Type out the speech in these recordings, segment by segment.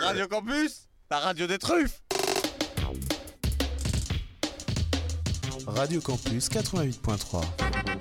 Radio Campus, la radio des truffes. Radio Campus 88.3.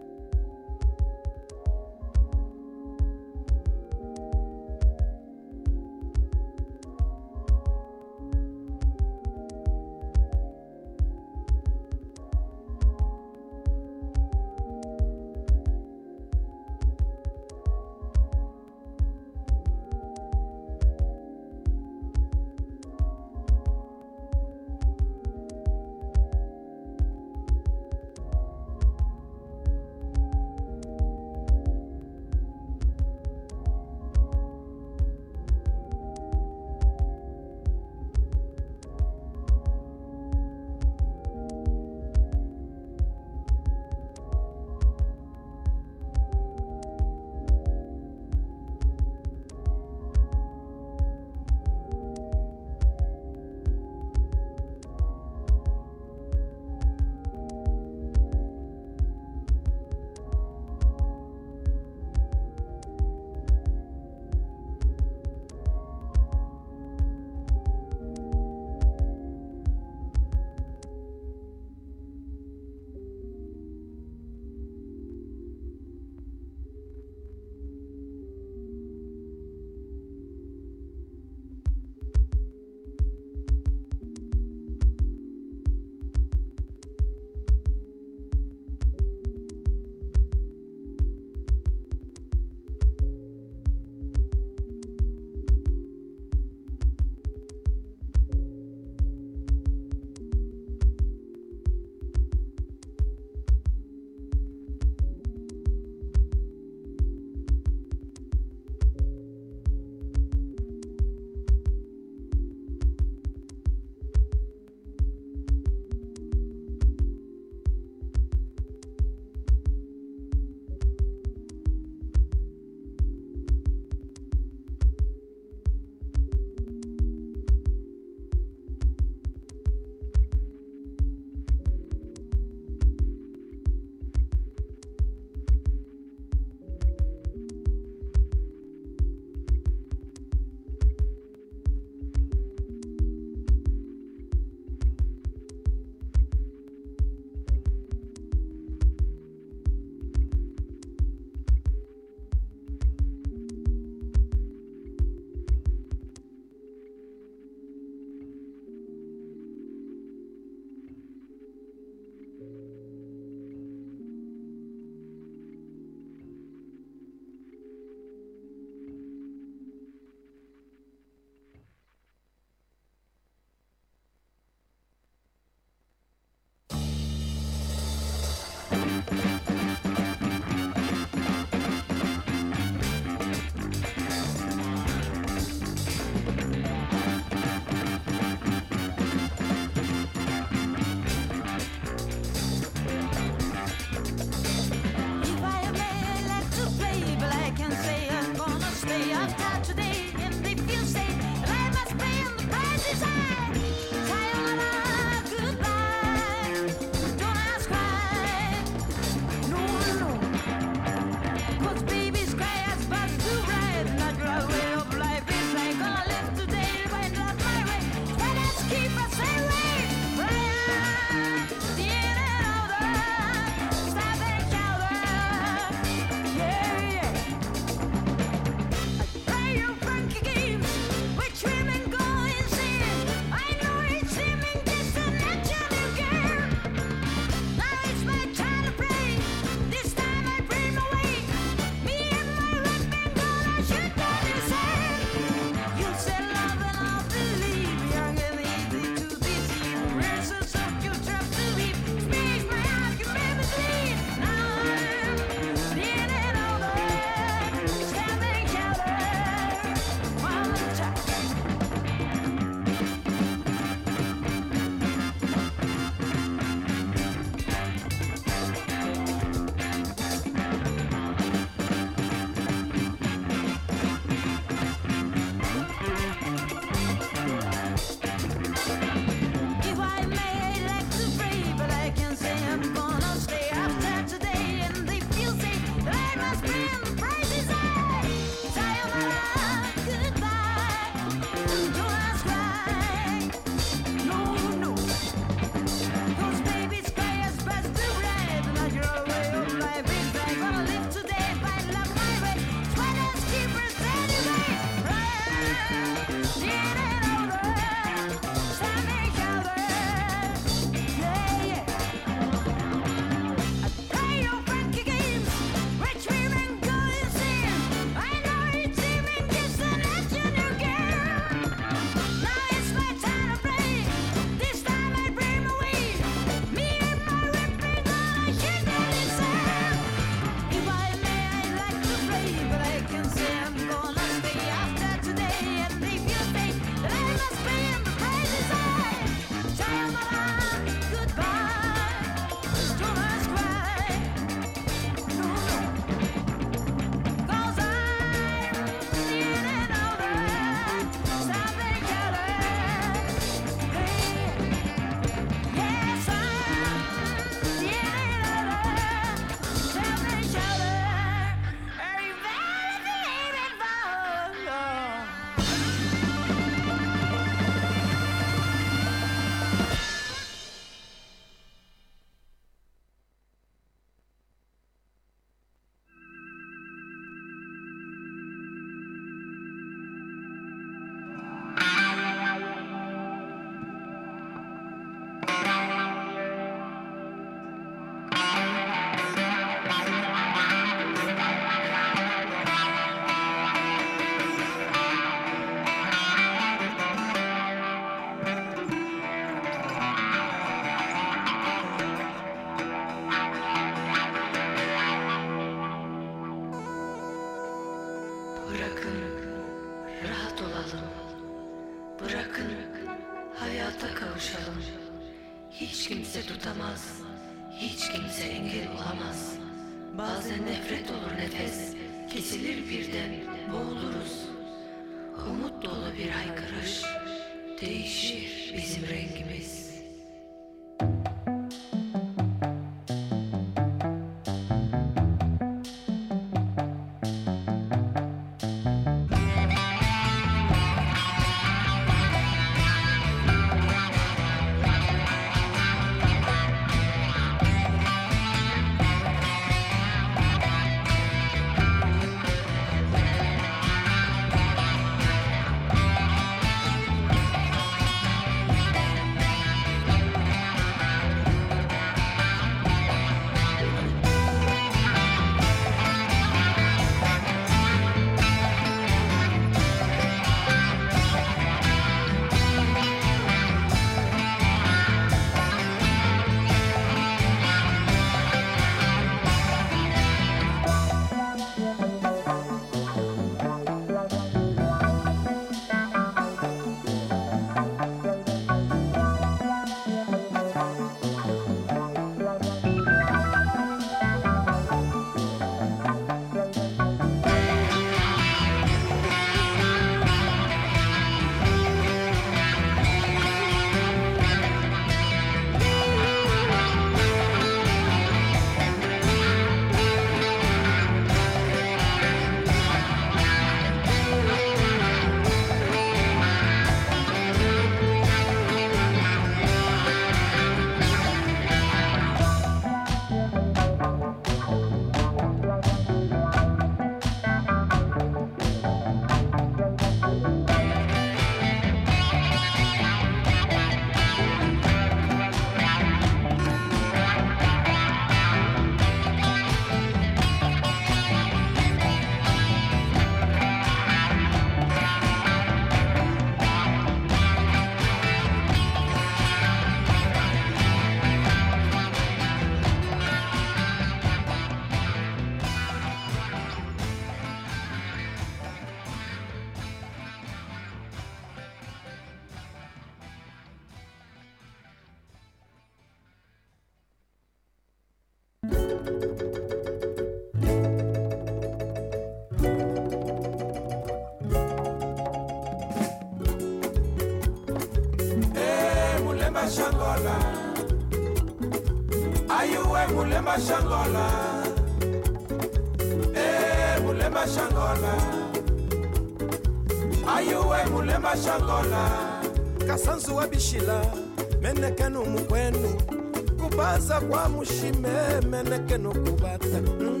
kubaza kwa mushime menekenu kubata. Mm.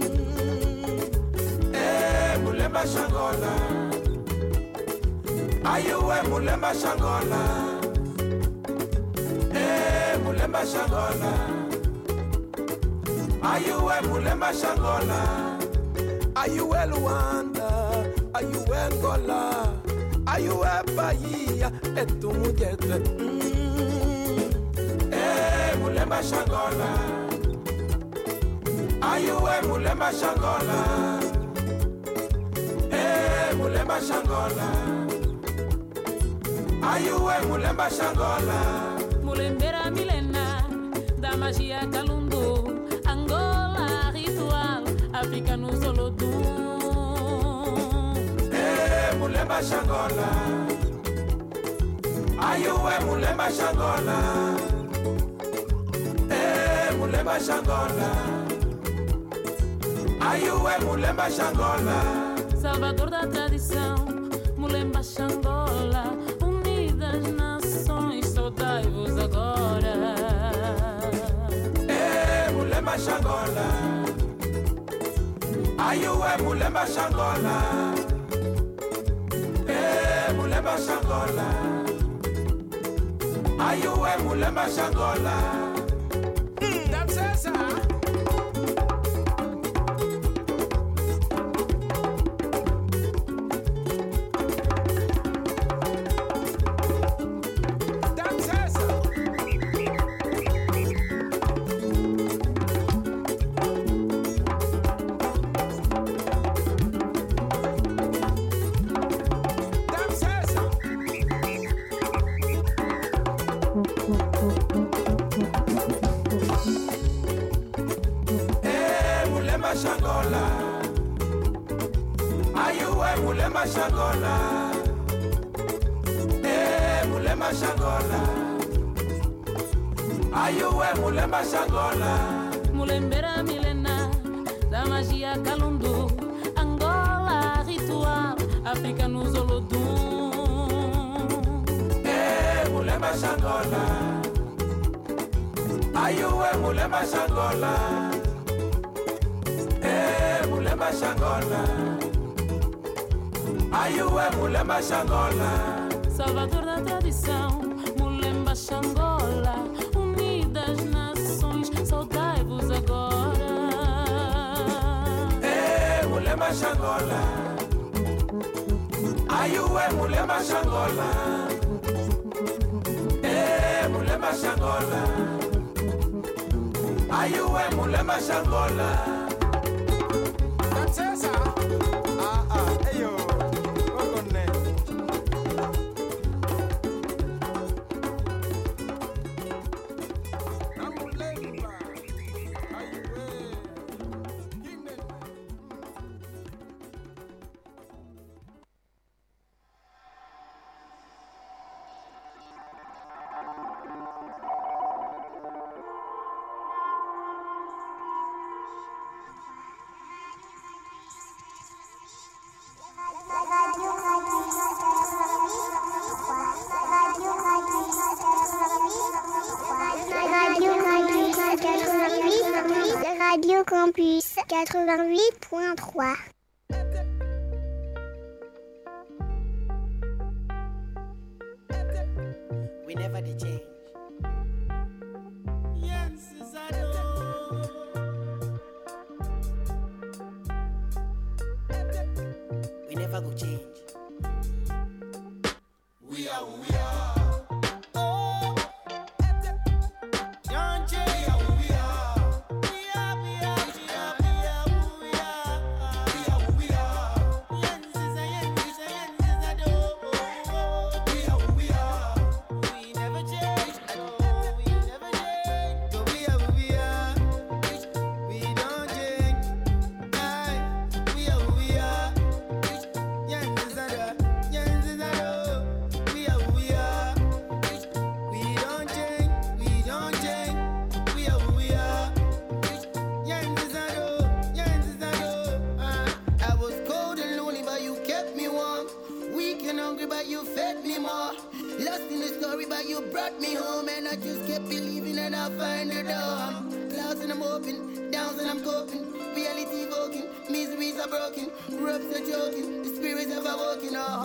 eh mulemba shangola. Ayuwe mulemba shangola? Eh mulemba shangola. Ayuwe mulemba shangola? Ayuwe luanda? Ayuwe ngola ayuwe bahia? Etumujete mm. Eh mulemba shangola ayuwe mulemba shangola eh mulemba shangola ayuwe mulemba shangola Mulembera milena da magia Kalundu, Angola ritual, África no Solodum. eh mulemba shangola ayuwe mulemba shangola mulemba shangola. Ayuwe mulemba shangola? Salvador da tradição, Mulemba Xangola, unidas nações, saudai-vos agora. Eh, mulemba shangola. Ayuwe mulemba shangola? Eh, mulemba shangola. Ayuwe mulemba shangola damsesa 88.3. We never did change. We never go change. broken, ropes are joking. the spirits ever walking on.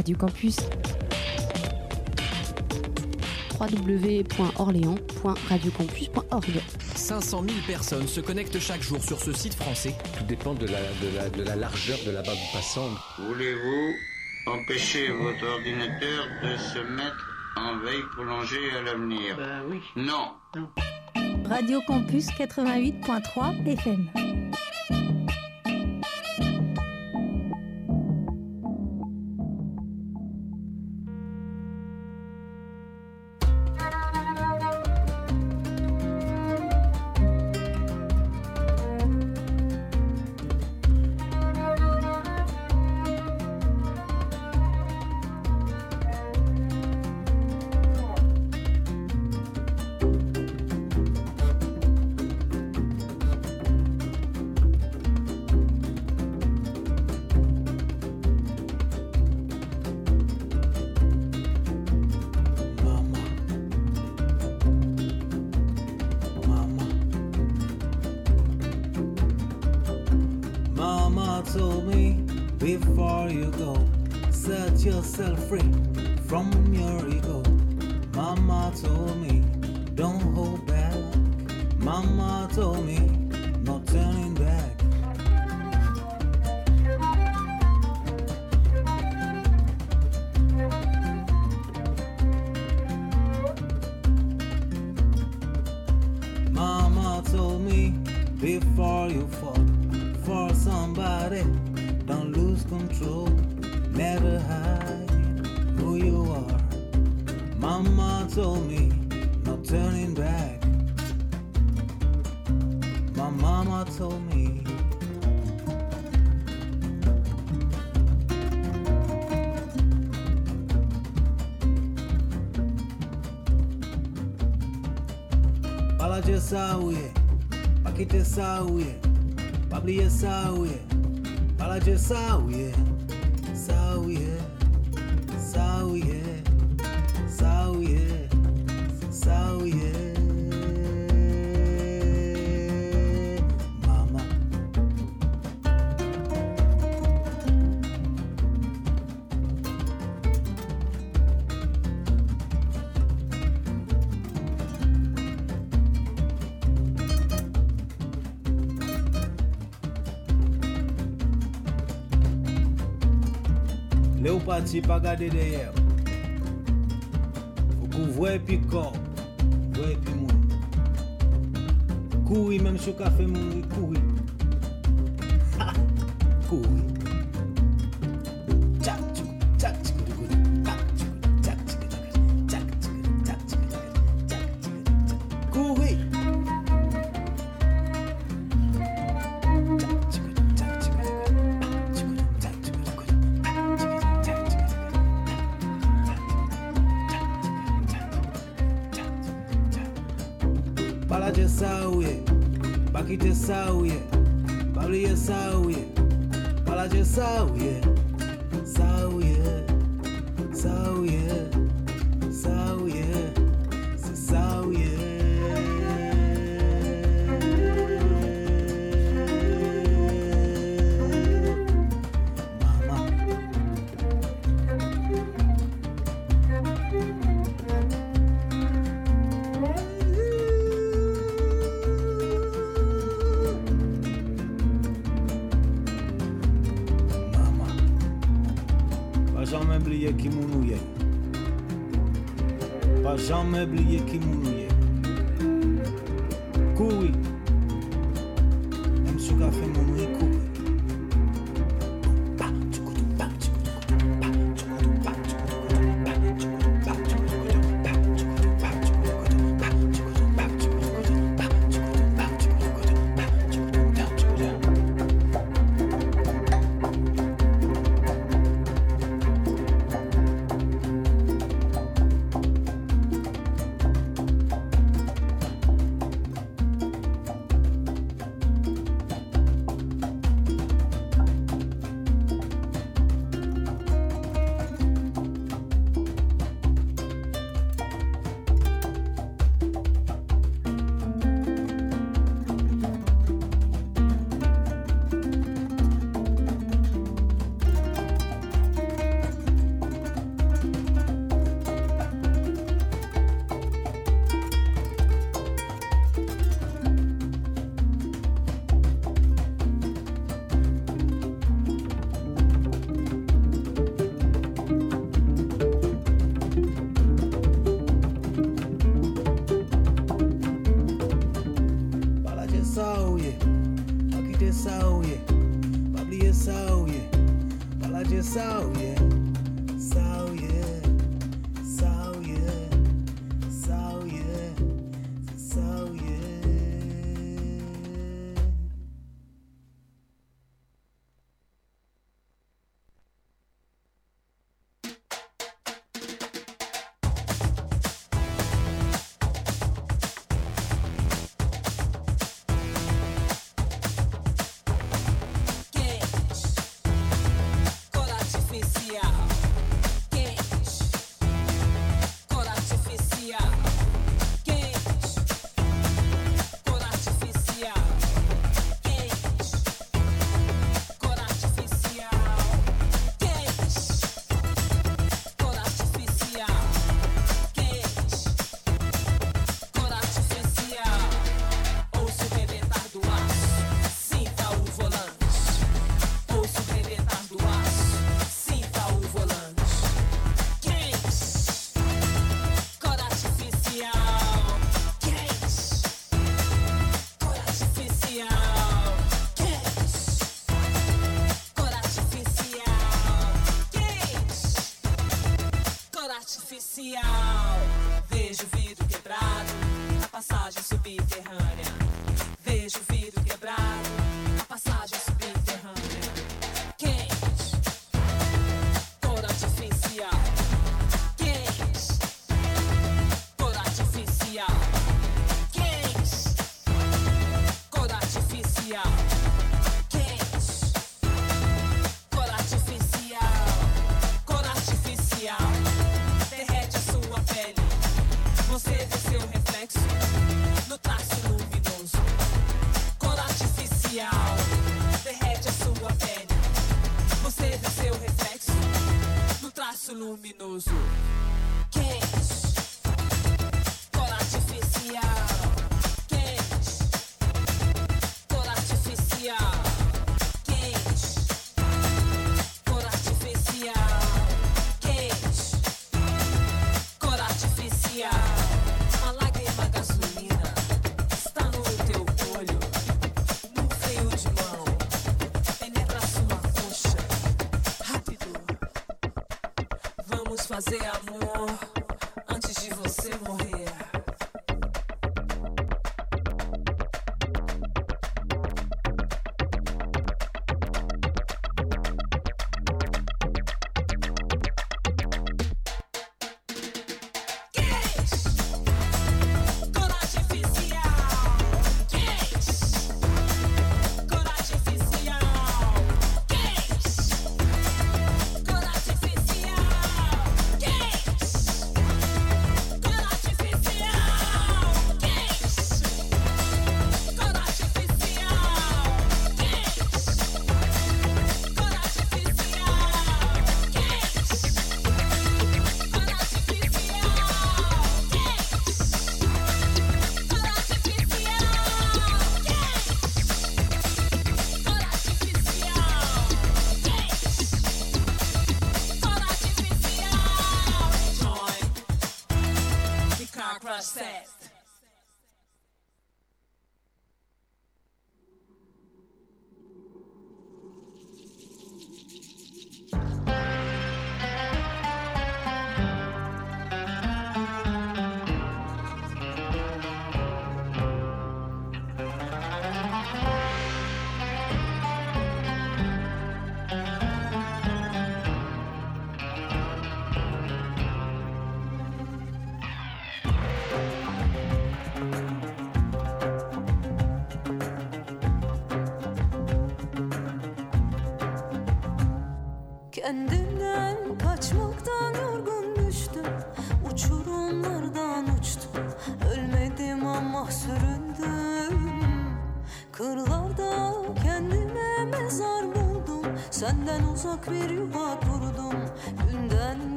Radio Campus. www.orléans.radiocampus.org 500 000 personnes se connectent chaque jour sur ce site français. Tout dépend de la, de la, de la largeur de la bande passante. Voulez-vous empêcher votre ordinateur de se mettre en veille prolongée à l'avenir? Bah oui. Non. Radio Campus 88.3 FM. Pati pa gade deye Fou kou vwe pi kor Vwe pi moun Koui menm chou ka fe moun Koui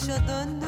çıplak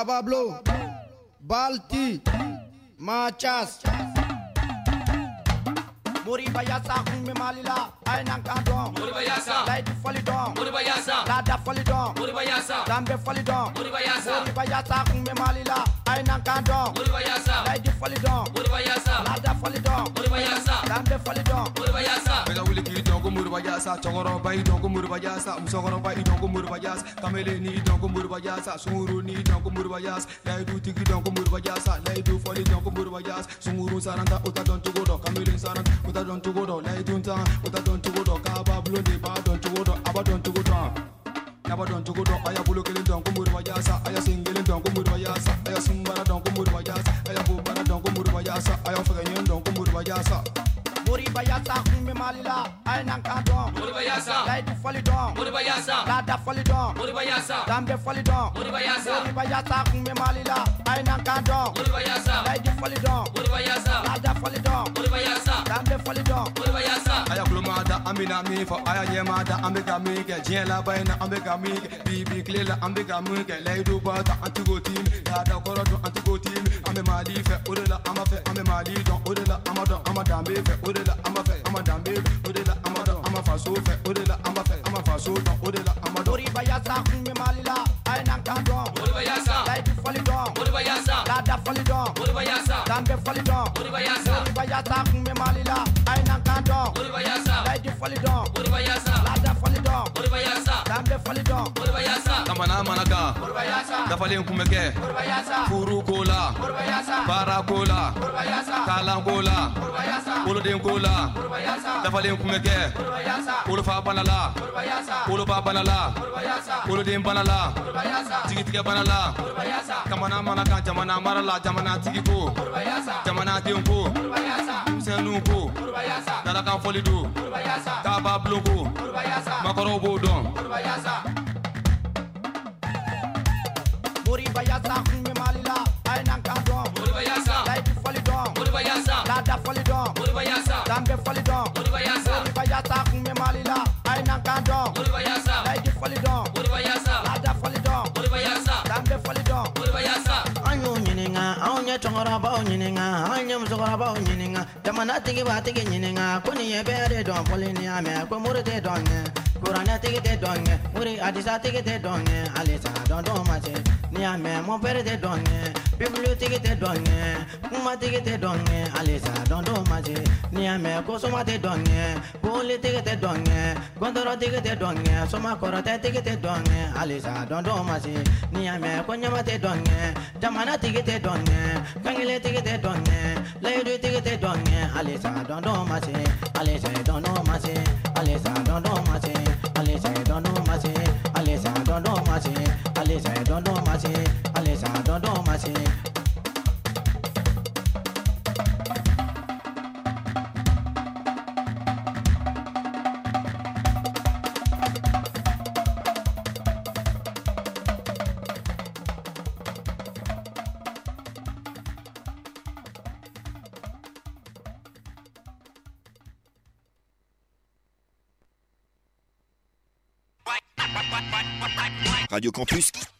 Cabablo, Balti, Machas. Muri bayasa kumbe malila ay nan kan don Muri bayasa. Lady foli don Muri bayasa. Lada foli don Muri bayasa. Dambe foli don Muri bayasa. Muri bayasa kumbe malila ay nan Yasa cɛkɔrɔba y'i dɔn ko Moriba Yasa musokɔrɔba y'i dɔn ko Moriba Yasa kamele n'i dɔn ko Moriba Yasa sunguru n'i dɔn ko Moriba Yasa layidutigi dɔn ko Moriba Yasa layidu fɔli dɔn ko Moriba Yasa sunguru saranta o ta dɔn cogo dɔ kamele saranta o ta dɔn cogo dɔ layidun tan o ta dɔn cogo dɔ kaba bulon de b'a dɔn cogo dɔ a b'a dɔn cogo dɔn Naba dɔn cogo dɔn a y'a bolo kelen dɔn ko Moriba Yasa a y'a sen kelen dɔn ko Moriba Yasa a y'a sunbara dɔn ko Moriba Yasa a y'a bobara dɔn ko Moriba Yasa a y'a fɛgɛɲɛ dɔn ko Moriba Yasa Muri bayasa kumbe malila ay nan kan don Muri bayasa. Lady foli don Muri bayasa. Lada foli don Muri bayasa. Dambe foli don Muri bayasa. Muri bayasa kumbe malila ay nan kan don Muri bayasa. Lady foli don Muri bayasa. Lada foli don Muri bayasa. Dambe foli don Muri bayasa. a y'a kuloma da an bɛna min fɔ a y'a ɲɛma da an bɛ ka min kɛ diɲɛ laban in na an bɛ ka min kɛ bibi tile la an bɛ ka min kɛ layidu b'a ta an tigo timi laada kɔrɔ dɔn an tigo timi an bɛ mali fɛ o de la an b'a fɛ an bɛ mali dɔn o de la an b'a dɔn an ma danbe fɛ o de la an b'a fɛ an ma danbe fɛ o de la an b'a dɔn an ma faso fɛ o de la an b'a fɛ an ma faso dɔn o de la an ma dɔn Muri bayasa kumbe malila ay nan kan don Muri bayasa. Lady foli don Muri bayasa. Lada foli don Muri bayasa. Dambe foli don Muri bayasa. Muri bayasa kumbe malila ay nan kan don Muri bayasa. Lady foli don Muri kamana mana kan dafalen kun bɛ kɛ Muri bayasa furu ko la Muri bayasa baara ko la Muri bayasa kalan ko la Muri bayasa woloden ko la dafalen kun bɛ kɛ wolofa bana la woloba bana la woloden bana la Muri jigitigɛ bana la Muri kamana mana kan jamana mara la jamana tigi ko Muri bayasa jamana den ko denmisɛnninw ko dalakan fɔli do Muri bayasa kaba bulon ko makɔrɔw b'o dɔn bayasa kumbe malila ay nan kan don Muri bayasa. Lady foli don Muri bayasa. Lada foli don Muri bayasa. Dambe foli ɲininga anw ye cɛkɔrɔbaw ɲininga an ye musokɔrɔbaw ɲininga jamanatigi b'atigi ɲininga ko nin ye bɛɛ de dɔn fɔli ni y'a mɛn ko muru tɛ dɔn ɲɛ kuranɛtigi tɛ dɔn ɲɛ muri adisatigi tɛ dɔn ɲɛ halisa dɔndɔn ma se ni y'a mɛn mɔpɛri tɛ dɔn ɲɛ pibulu tigi tɛ dɔn ɲɛ kuma tigi tɛ dɔn ɲɛ halisa dɔn dɔw ma se n'i y'a mɛn ko soma tɛ dɔn ɲɛ boli tigi tɛ dɔn ɲɛ gɔntɔrɔ tigi tɛ dɔn ɲɛ soma kɔrɔtɛ tigi tɛ dɔn ɲɛ halisa dɔn dɔw ma se n'i y'a tɛ dɔn ɲɛ jamana tigi tɛ dɔn ɲɛ kankile tigi tɛ dɔn ɲɛ layidu tigi tɛ dɔn ɲɛ halisa dɔn dɔw ma se halisa dɔn dɔw ma se halisa dɔn dɔw ma se halisa dɔn dɔw ma se halisa dɔn dɔw ma se halisa dɔn dɔw ma se halisa dɔn dɔw ma se Radio Campus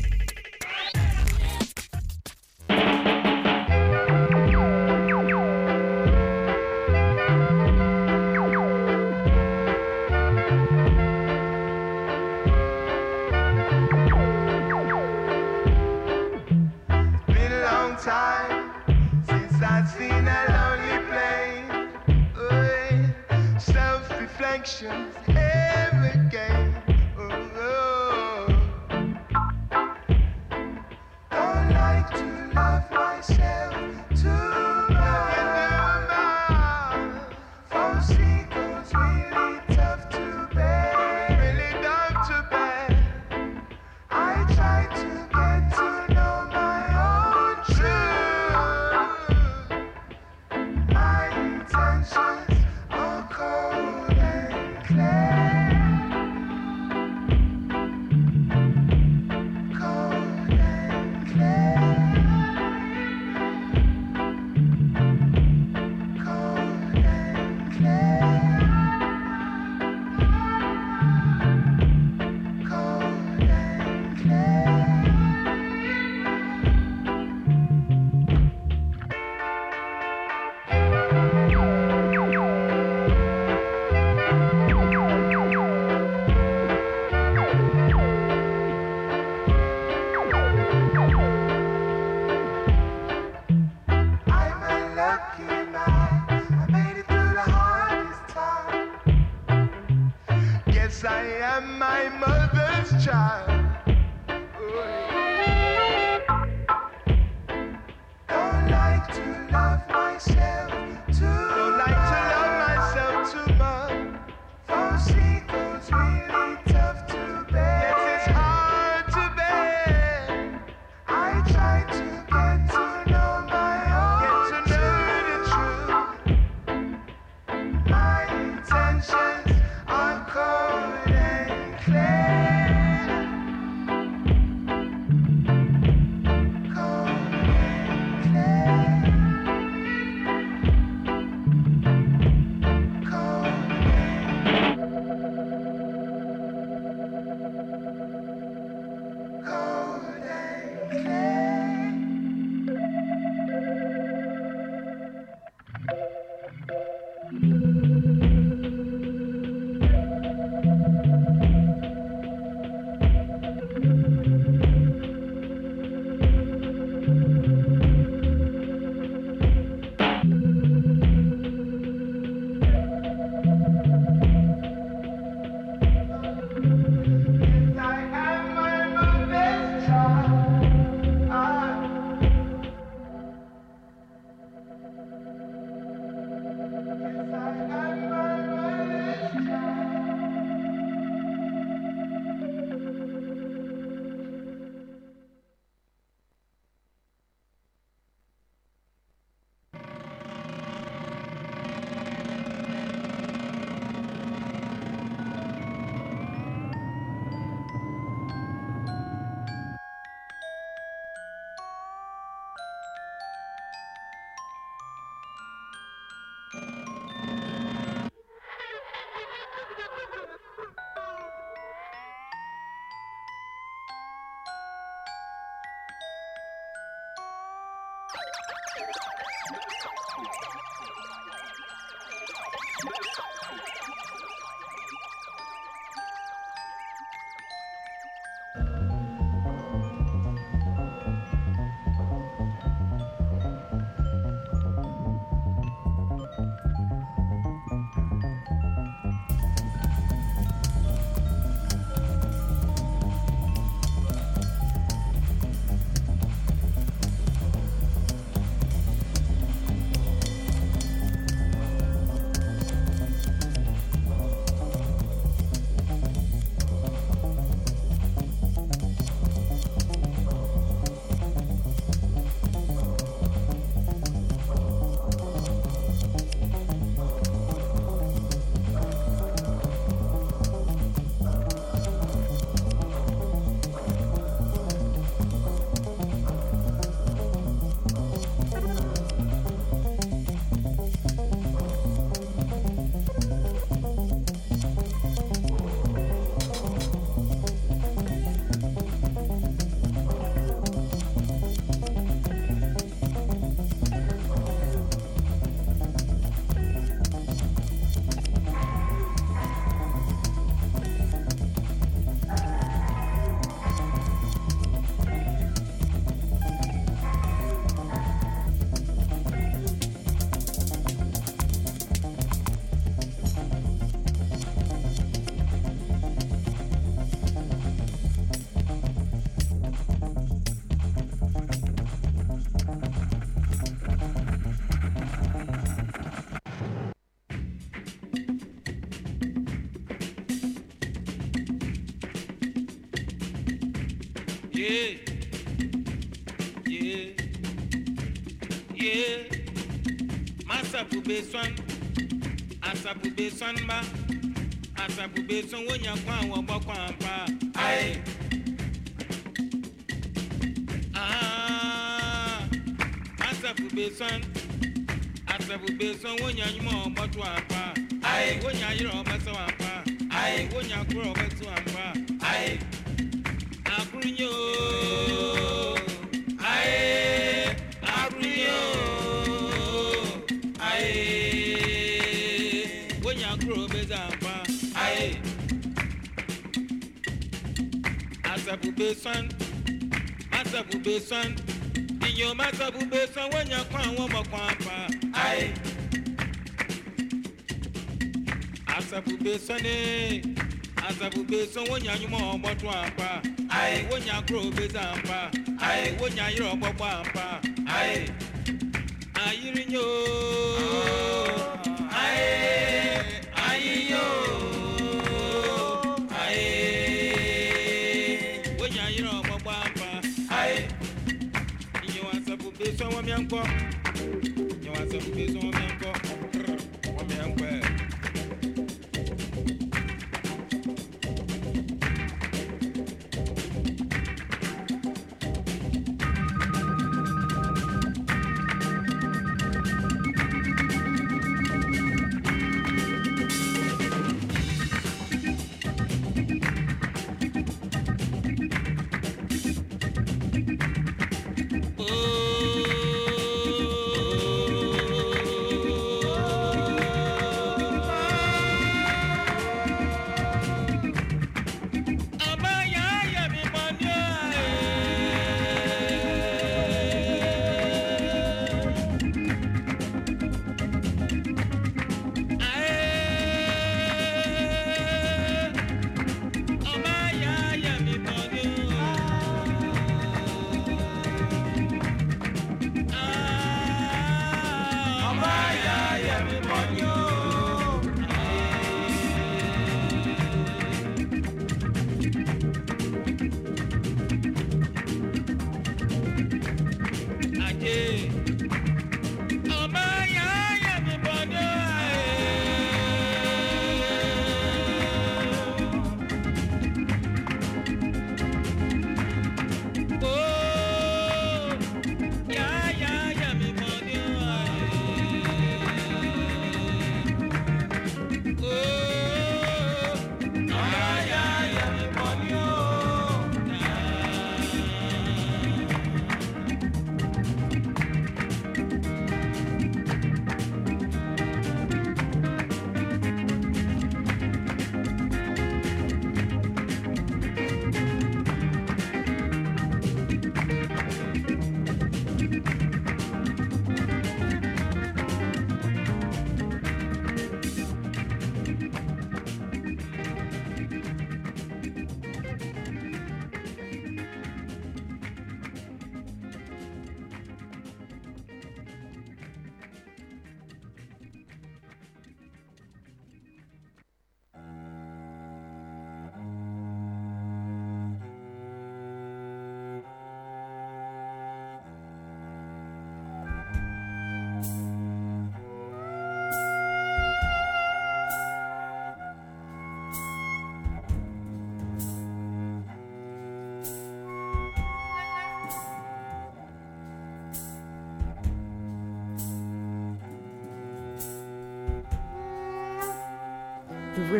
Masapu beswan. Asapu beswan ba. Asapu beswan wonya kwa wa Ni. Asapu besan wonya nyuma apa. Aye. Wonya kuro beza. Aye. Wonya yiri ọgbọgbọ apa. Aye. Ayirinyo. Oh. Aye. Ayinyo. Aye. Wonya yiri ọgbọgbọ apa. Aye. Iyo asapu besan wọn mi nkọ. Iyo asapu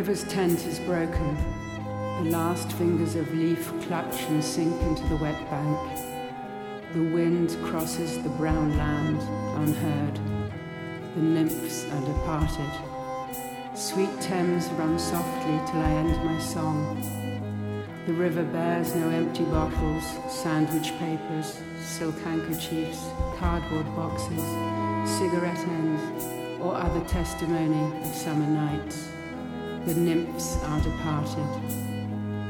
river's tent is broken. The last fingers of leaf clutch and sink into the wet bank. The wind crosses the brown land unheard. The nymphs are departed. Sweet Thames run softly till I end my song. The river bears no empty bottles, sandwich papers, silk handkerchiefs, cardboard boxes, cigarette ends, or other testimony of summer nights. The nymphs are departed,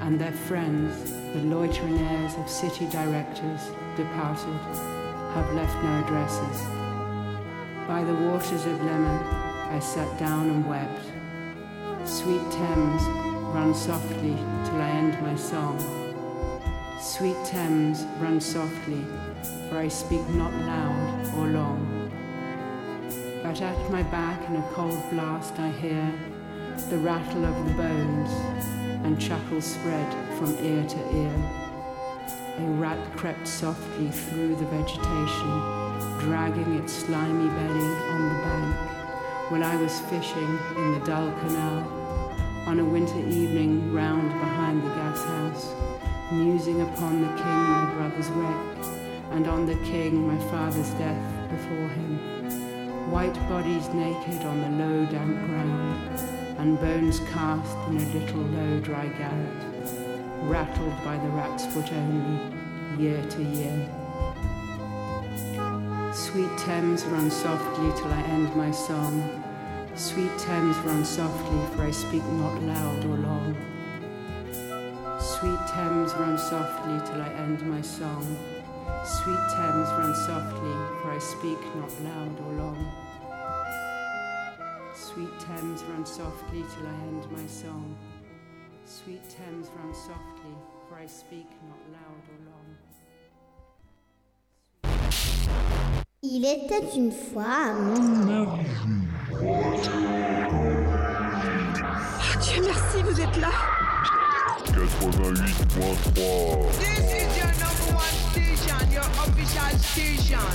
and their friends, the loitering heirs of city directors, departed, have left no addresses. By the waters of Leman, I sat down and wept. Sweet Thames, run softly till I end my song. Sweet Thames, run softly, for I speak not loud or long. But at my back in a cold blast I hear the rattle of the bones, and chuckles spread from ear to ear. A rat crept softly through the vegetation, dragging its slimy belly on the bank, while I was fishing in the dull canal on a winter evening round behind the gas house, musing upon the king my brother's wreck, and on the king my father's death before him. White bodies naked on the low damp ground, and bones cast in a little low dry garret, rattled by the rat's foot only, year to year. Sweet Thames run softly till I end my song. Sweet Thames run softly, for I speak not loud or long. Sweet Thames run softly till I end my song. Sweet Thames run softly, for I speak not loud or long. Sweet Thames run softly till I end my song. Sweet Thames run softly, for I speak not loud or long. Il était une fois un monde ah, Dieu merci, vous êtes là 88.3 This is your number one station, your official station.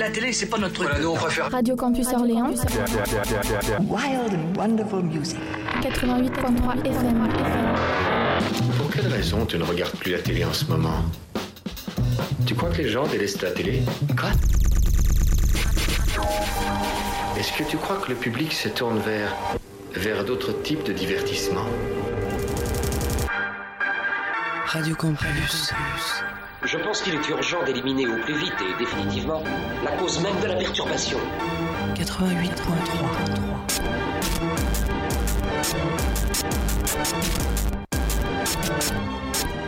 La télé, c'est pas notre truc. Voilà, nous on préfère. Radio Campus Orléans. Wild and wonderful music. 88.3 FM. Pour quelle raison tu ne regardes plus la télé en ce moment? Tu crois que les gens délaissent la télé? Quoi? Est-ce que tu crois que le public se tourne vers vers d'autres types de divertissements Radio Campus. Je pense qu'il est urgent d'éliminer au plus vite et définitivement la cause même de la perturbation. 88.3. Hey,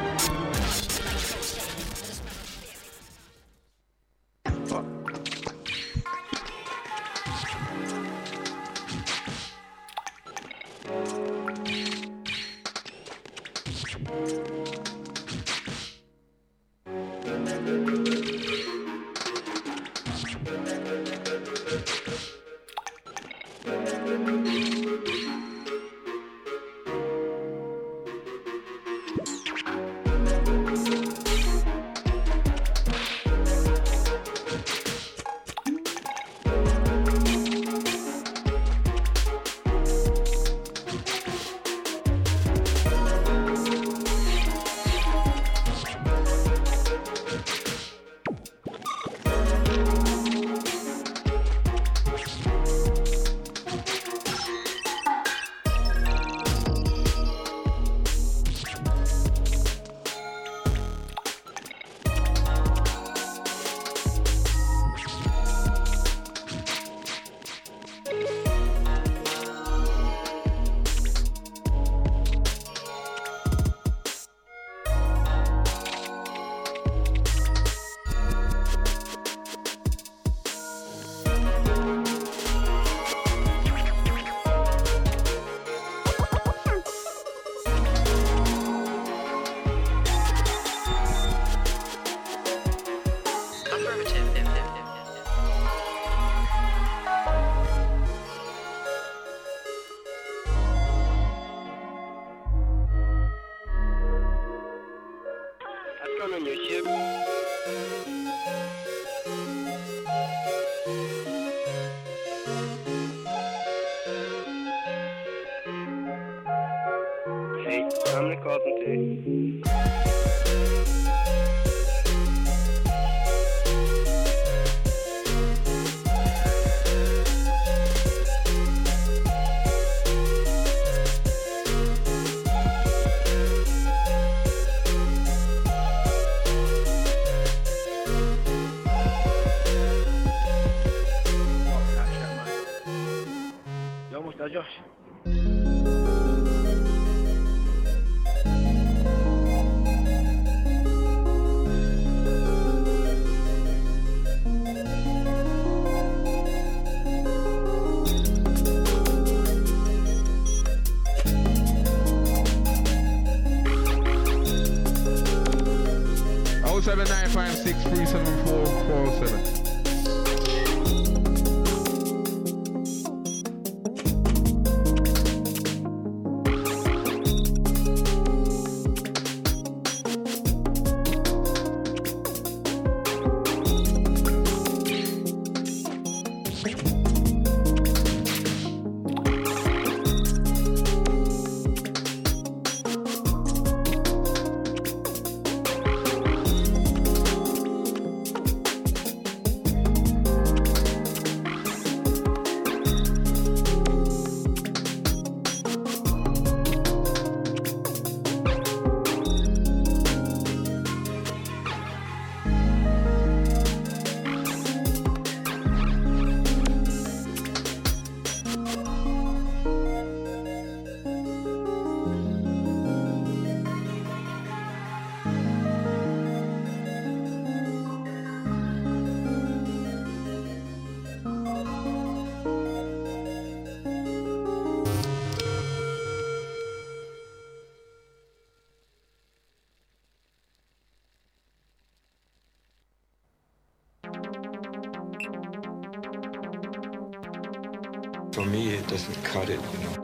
doesn't cut it, you know.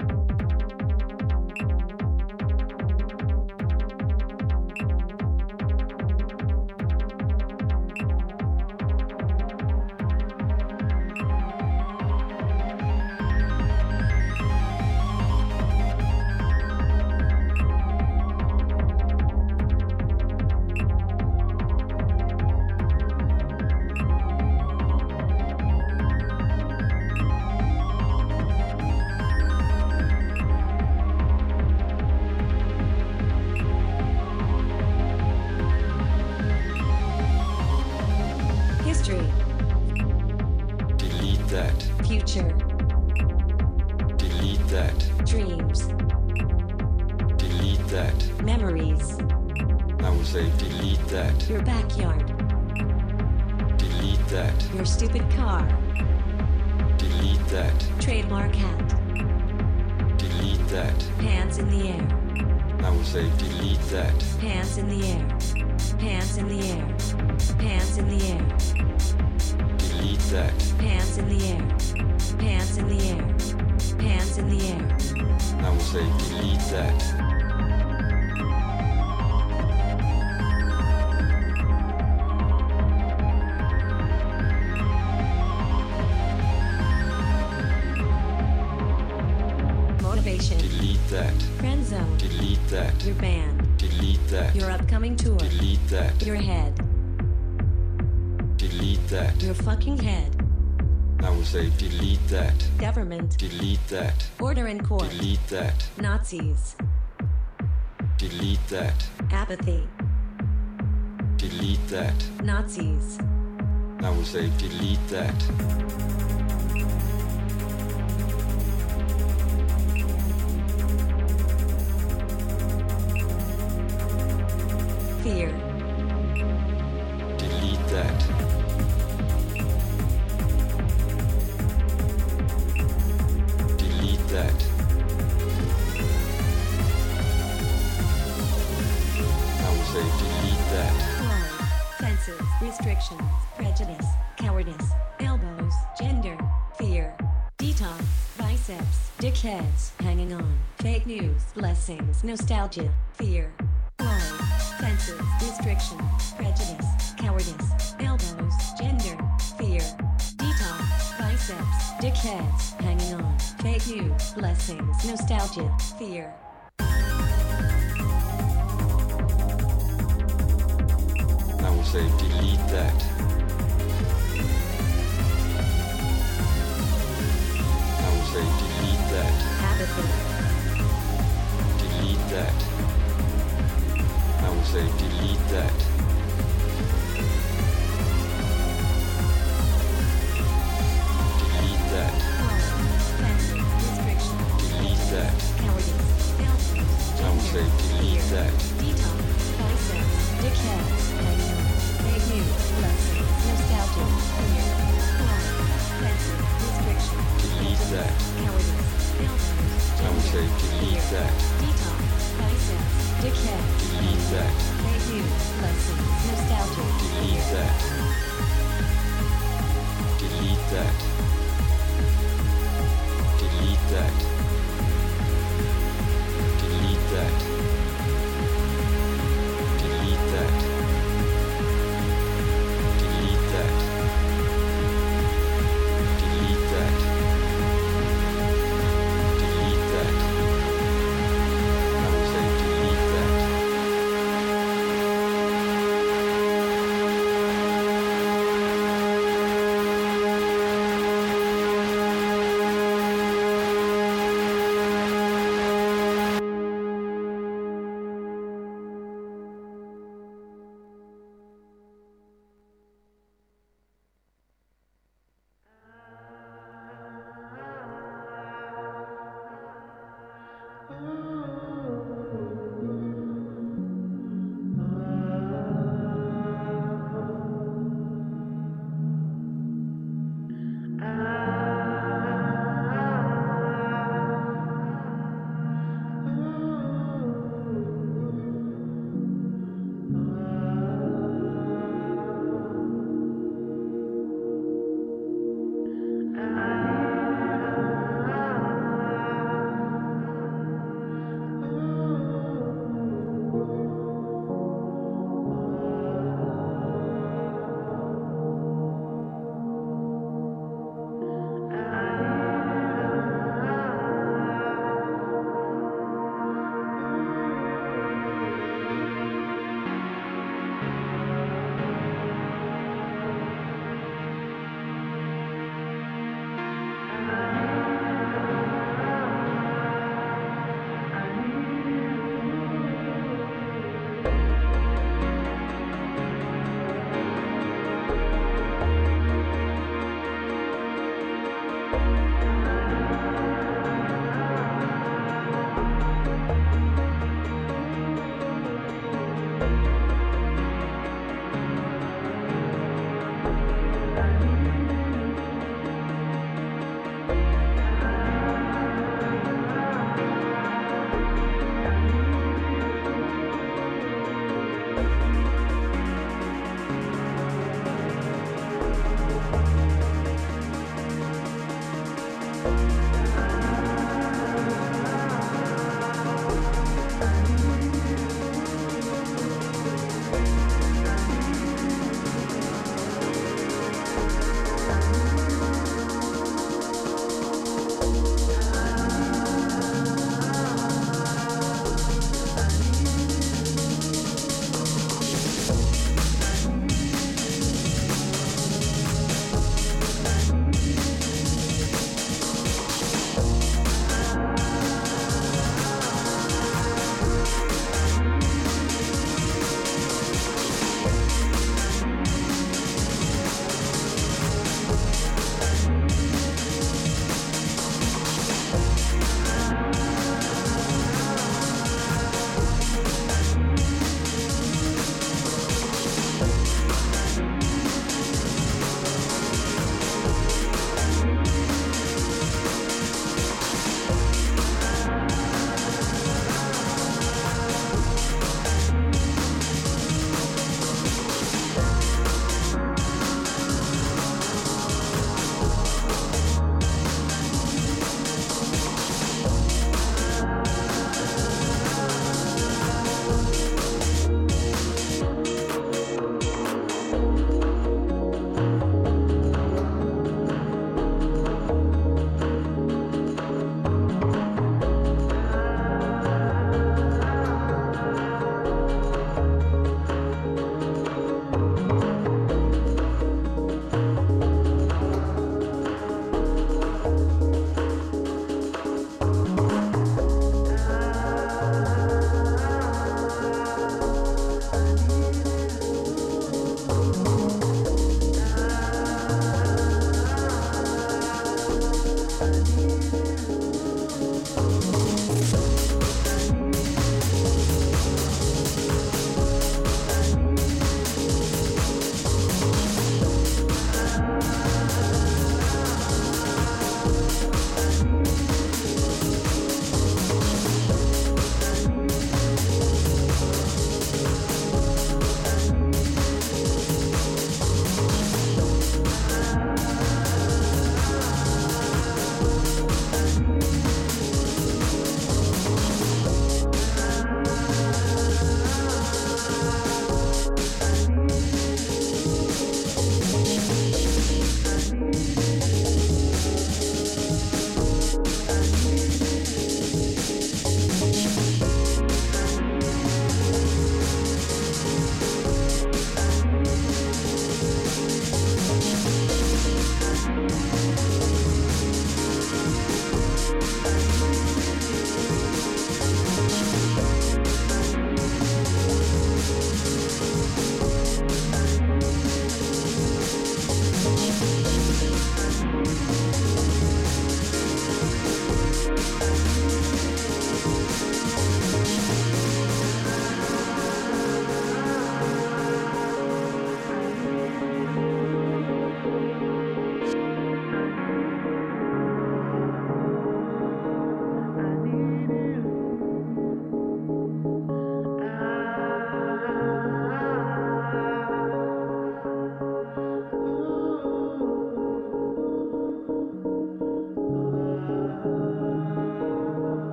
nostalgia, fear, lying, fences, restriction, prejudice, cowardice, elbows, gender, fear, detox, biceps, dickheads, hanging on, fake you, blessings, nostalgia, fear.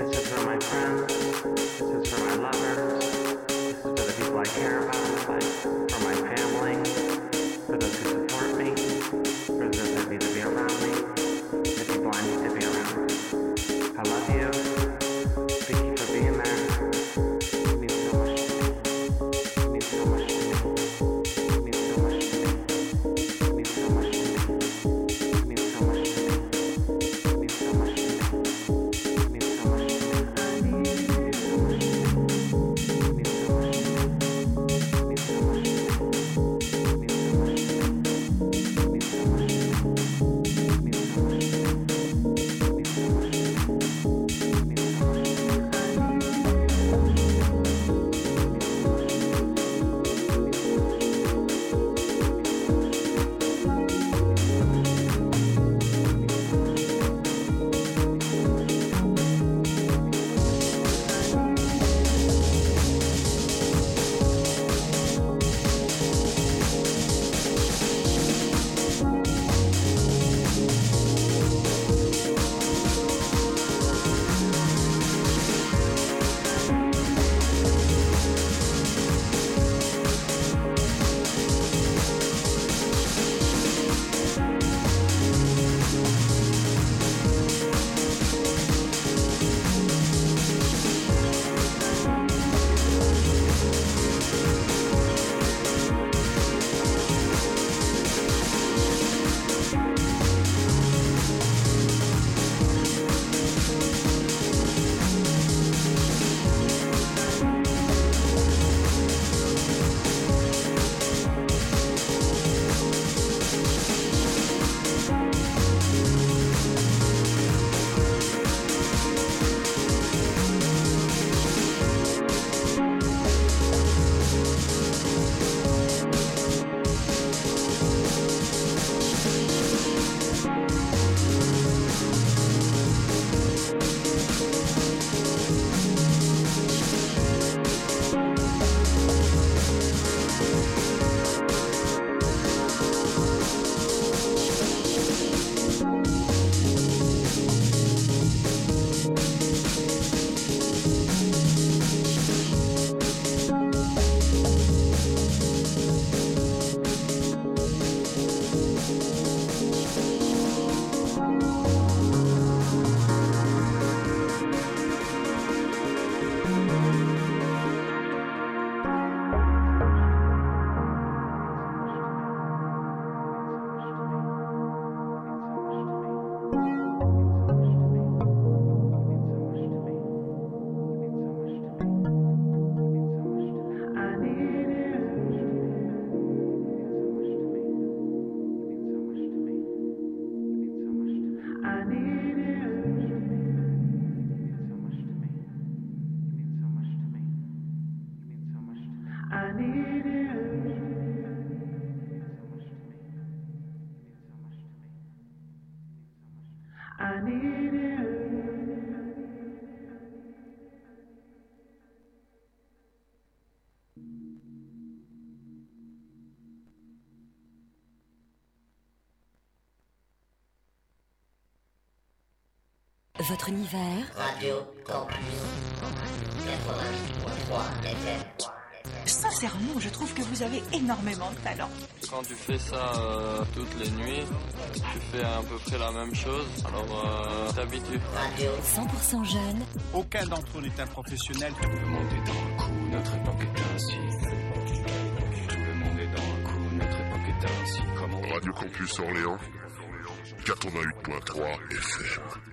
This is for my friends. This is for my Votre univers Radio Campus 88.3 FM. Sincèrement, je trouve que vous avez énormément de talent. Quand tu fais ça euh, toutes les nuits, tu fais à peu près la même chose, alors euh, t'habitues. 100% jeune. Aucun d'entre nous n'est un professionnel. Tout le monde est dans le coup, notre époque est ainsi. Tout le monde est dans le coup, notre époque est ainsi. Comment Radio Campus Orléans 88.3 FM.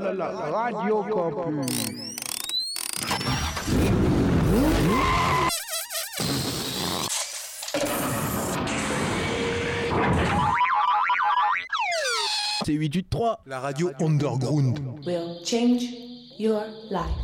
Là là, Radio Campus. C'est 883. La radio underground. will change your life.